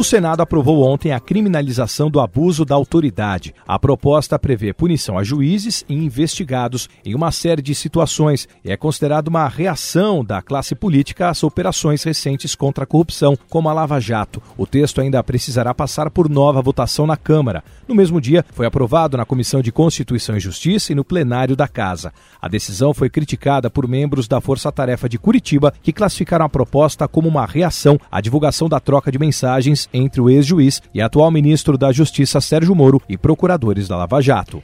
O Senado aprovou ontem a criminalização do abuso da autoridade. A proposta prevê punição a juízes e investigados em uma série de situações e é considerada uma reação da classe política às operações recentes contra a corrupção, como a Lava Jato. O texto ainda precisará passar por nova votação na Câmara. No mesmo dia, foi aprovado na Comissão de Constituição e Justiça e no plenário da Casa. A decisão foi criticada por membros da Força Tarefa de Curitiba, que classificaram a proposta como uma reação à divulgação da troca de mensagens entre o ex-juiz e atual ministro da Justiça Sérgio Moro e procuradores da Lava Jato.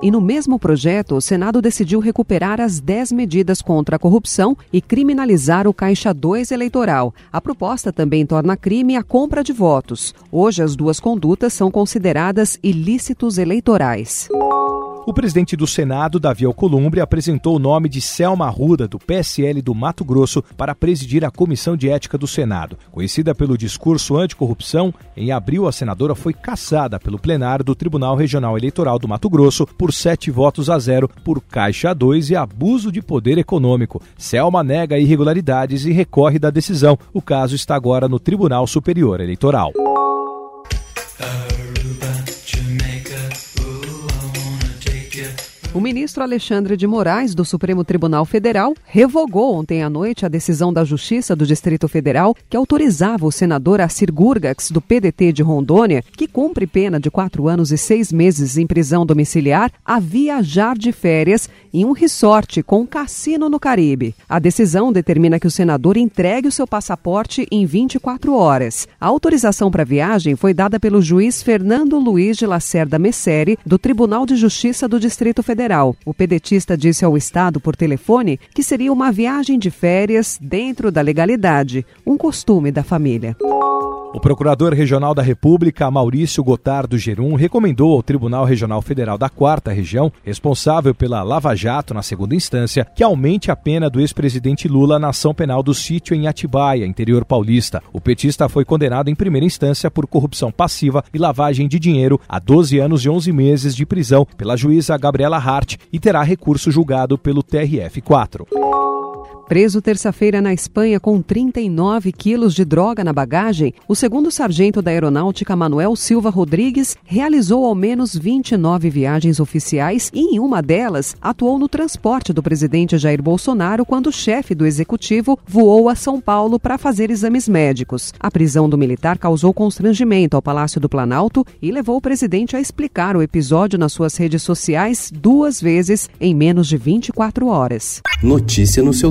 E no mesmo projeto, o Senado decidiu recuperar as 10 medidas contra a corrupção e criminalizar o Caixa 2 eleitoral. A proposta também torna crime a compra de votos. Hoje, as duas condutas são consideradas ilícitos eleitorais. O presidente do Senado, Davi Alcolumbre, apresentou o nome de Selma Arruda, do PSL do Mato Grosso, para presidir a Comissão de Ética do Senado. Conhecida pelo discurso anticorrupção, em abril a senadora foi cassada pelo plenário do Tribunal Regional Eleitoral do Mato Grosso por sete votos a zero por Caixa 2 e abuso de poder econômico. Selma nega irregularidades e recorre da decisão. O caso está agora no Tribunal Superior Eleitoral. O ministro Alexandre de Moraes, do Supremo Tribunal Federal, revogou ontem à noite a decisão da Justiça do Distrito Federal que autorizava o senador Assir Gurgax, do PDT de Rondônia, que cumpre pena de quatro anos e seis meses em prisão domiciliar, a viajar de férias em um resort com um cassino no Caribe. A decisão determina que o senador entregue o seu passaporte em 24 horas. A autorização para a viagem foi dada pelo juiz Fernando Luiz de Lacerda Messeri, do Tribunal de Justiça do Distrito Federal Federal. O pedetista disse ao Estado por telefone que seria uma viagem de férias dentro da legalidade, um costume da família. O Procurador Regional da República, Maurício Gotardo Gerum, recomendou ao Tribunal Regional Federal da Quarta Região, responsável pela Lava Jato na segunda instância, que aumente a pena do ex-presidente Lula na ação penal do sítio em Atibaia, interior paulista. O petista foi condenado em primeira instância por corrupção passiva e lavagem de dinheiro a 12 anos e 11 meses de prisão pela juíza Gabriela Hart e terá recurso julgado pelo TRF4. Preso terça-feira na Espanha com 39 quilos de droga na bagagem, o segundo sargento da Aeronáutica Manuel Silva Rodrigues realizou ao menos 29 viagens oficiais e, em uma delas, atuou no transporte do presidente Jair Bolsonaro quando o chefe do executivo voou a São Paulo para fazer exames médicos. A prisão do militar causou constrangimento ao Palácio do Planalto e levou o presidente a explicar o episódio nas suas redes sociais duas vezes em menos de 24 horas. Notícia no seu